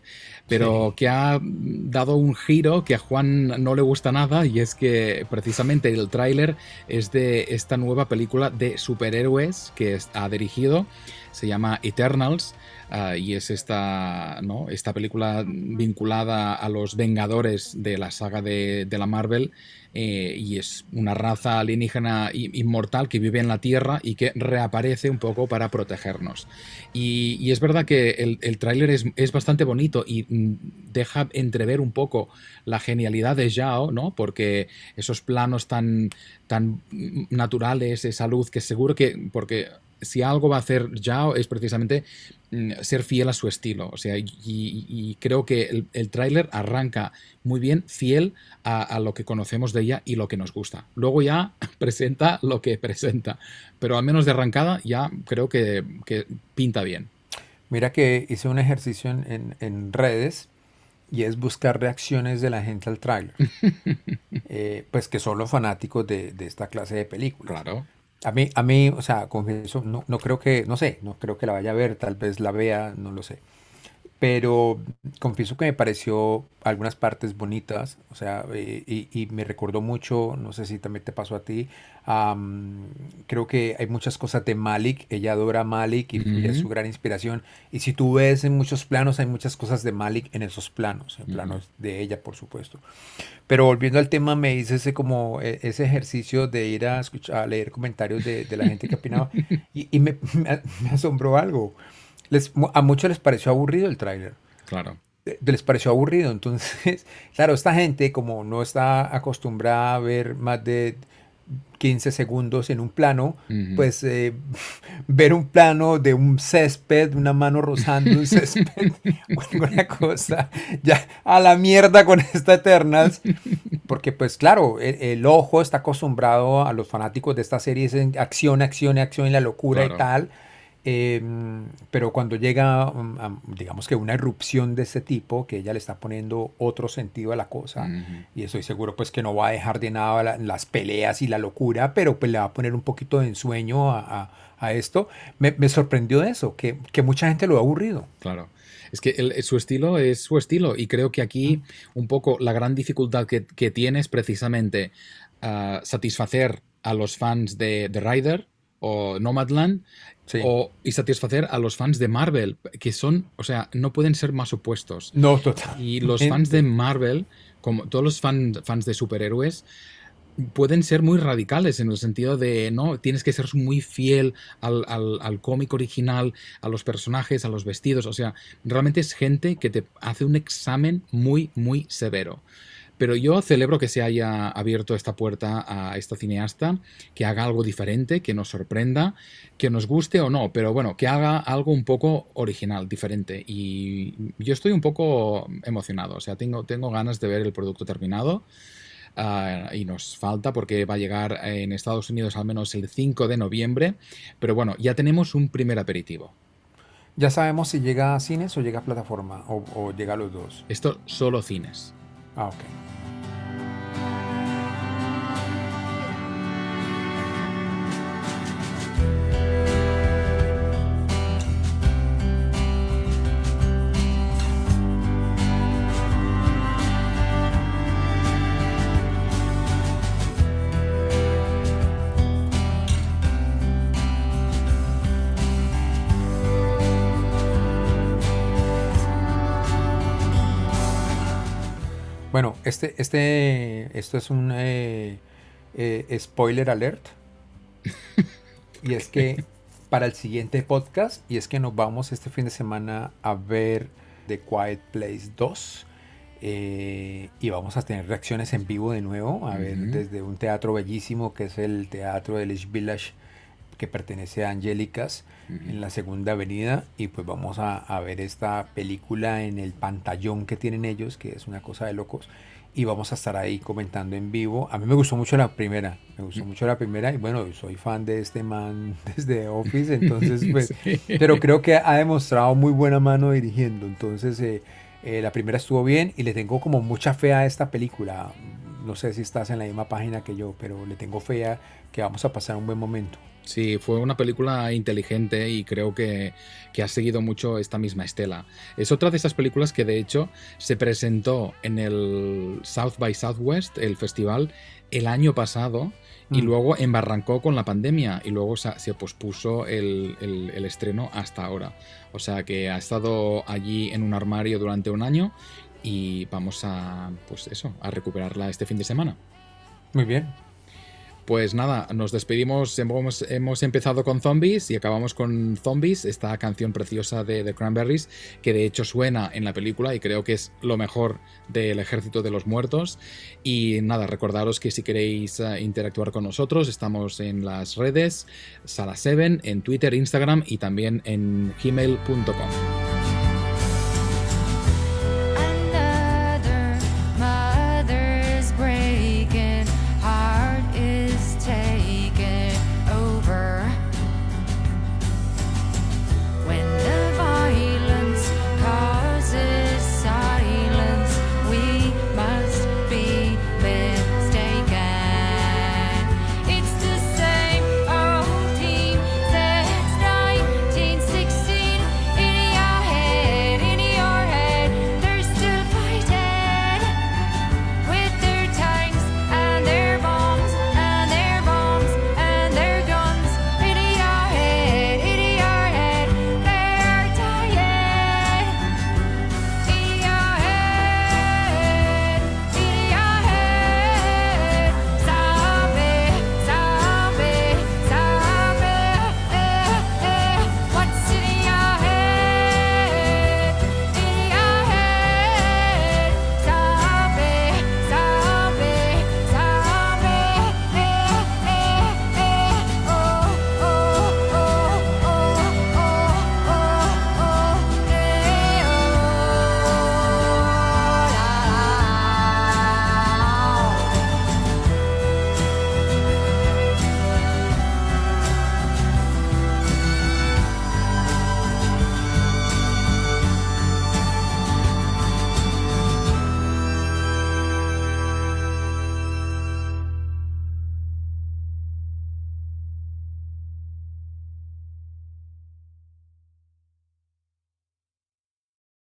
pero que ha dado un giro que a Juan no le gusta nada, y es que precisamente el tráiler es de esta nueva película de superhéroes que ha dirigido, se llama Eternals, Ah, y es esta, ¿no? esta película vinculada a los Vengadores de la saga de, la Marvel. Eh, y es una raza alienígena inmortal que vive en la Tierra y que reaparece un poco para protegernos. Y, es verdad que el, el tráiler es, es, bastante bonito y mm, deja entrever un poco la genialidad de Zhao, ¿no? Porque esos planos tan, tan naturales, esa luz, que seguro que, porque si algo va a hacer Zhao es precisamente mm, ser fiel a su estilo. O sea, y, creo que el, el tráiler arranca muy bien, fiel a, lo que conocemos de ella y lo que nos gusta. Luego ya [LAUGHS] presenta lo que presenta. Pero al menos de arrancada ya creo que, pinta bien. Mira que hice un ejercicio en, redes y es buscar reacciones de la gente al tráiler. [LAUGHS] Eh, pues que son los fanáticos de, de, esta clase de películas. Claro. A mí, a mí, o sea, confieso, no, no creo que, no sé, no creo que la vaya a ver, tal vez la vea, no lo sé pero confieso que me pareció algunas partes bonitas, o sea, eh, y, me recordó mucho, no sé si también te pasó a ti, creo que hay muchas cosas de Malik, ella adora a Malik y, es su gran inspiración, y si tú ves en muchos planos, hay muchas cosas de Malik en esos planos, en planos de ella, por supuesto. Pero volviendo al tema, me hice ese, como, e, ese ejercicio de ir a, escuchar, a leer comentarios de, la gente que opinaba, [LAUGHS] y, [LAUGHS] me asombró algo a muchos les pareció aburrido el tráiler. Claro. Les pareció aburrido. Entonces, [LAUGHS] claro, esta gente como no está acostumbrada a ver más de 15 segundos en un plano, pues eh, [LAUGHS] ver un plano de un césped, una mano rozando un [LAUGHS] césped, una cosa, ya a la mierda con esta Eternals, porque pues claro, el, ojo está acostumbrado a los fanáticos de esta serie, es en acción, acción, acción y la locura y tal, Em, pero cuando llega, um, digamos que una erupción de ese tipo, que ella le está poniendo otro sentido a la cosa, y estoy seguro pues que no va a dejar de nada las peleas y la locura, pero pues le va a poner un poquito de ensueño a, a, esto, me, me, sorprendió eso, que, que, mucha gente lo ha aburrido. Claro. Es que su estilo es su estilo y creo que aquí un poco la gran dificultad que, que tiene es precisamente ah, satisfacer a los fans de, de Ryder, o Nomadland o, y satisfacer a los fans de Marvel, que son, o sea, no pueden ser más opuestos. No, total. Y los fans de Marvel, como todos los fans de superhéroes, pueden ser muy radicales en el sentido de, no, tienes que ser muy fiel al, al, cómic original, a los personajes, a los vestidos, o sea, realmente es gente que te hace un examen muy, muy severo. Pero yo celebro que se haya abierto esta puerta a esta cineasta, que haga algo diferente, que nos sorprenda, que nos guste o no, pero bueno, que haga algo un poco original, diferente. Y yo estoy un poco emocionado, o sea, tengo, tengo ganas de ver el producto terminado. Ah, y nos falta porque va a llegar en Estados Unidos al menos el 5 de noviembre. Pero bueno, ya tenemos un primer aperitivo. ¿Ya sabemos si llega a cines o llega a plataforma o, o llega a los dos? Esto solo cines. Ah, ok. Bueno, este, este, esto es un eh, eh, spoiler alert. [LAUGHS] y es que para el siguiente podcast, y es que nos vamos este fin de semana a ver The Quiet Place 2. Eh, y vamos a tener reacciones en vivo de nuevo, a ver desde un teatro bellísimo que es el Teatro del Village que pertenece a Angélicas en la segunda avenida y pues vamos a, ver esta película en el pantallón que tienen ellos, que es una cosa de locos y vamos a estar ahí comentando en vivo. A mí me gustó mucho la primera, me gustó mucho la primera y bueno, soy fan de este man [LAUGHS] desde Office, [LAUGHS] entonces pues, pero creo que ha demostrado muy buena mano dirigiendo, entonces eh, eh, la primera estuvo bien y le tengo como mucha fe a esta película. No sé si estás en la misma página que yo, pero le tengo fe a que vamos a pasar un buen momento. Sí, fue una película inteligente y creo que, ha seguido mucho esta misma estela. Es otra de esas películas que de hecho se presentó en el South by Southwest, el festival, el año pasado y mm. luego embarrancó con la pandemia y luego se, pospuso el, el, estreno hasta ahora. O sea que ha estado allí en un armario durante un año y vamos a, pues eso, a recuperarla este fin de semana. Muy bien, pues nada, nos despedimos. Hemos, hemos, empezado con Zombies y acabamos con Zombies, esta canción preciosa de The Cranberries, que de hecho suena en la película y creo que es lo mejor del Ejército de los Muertos. Y nada, recordaros que si queréis eh, interactuar con nosotros, estamos en las redes Sala7, en Twitter, Instagram y también en gmail.com.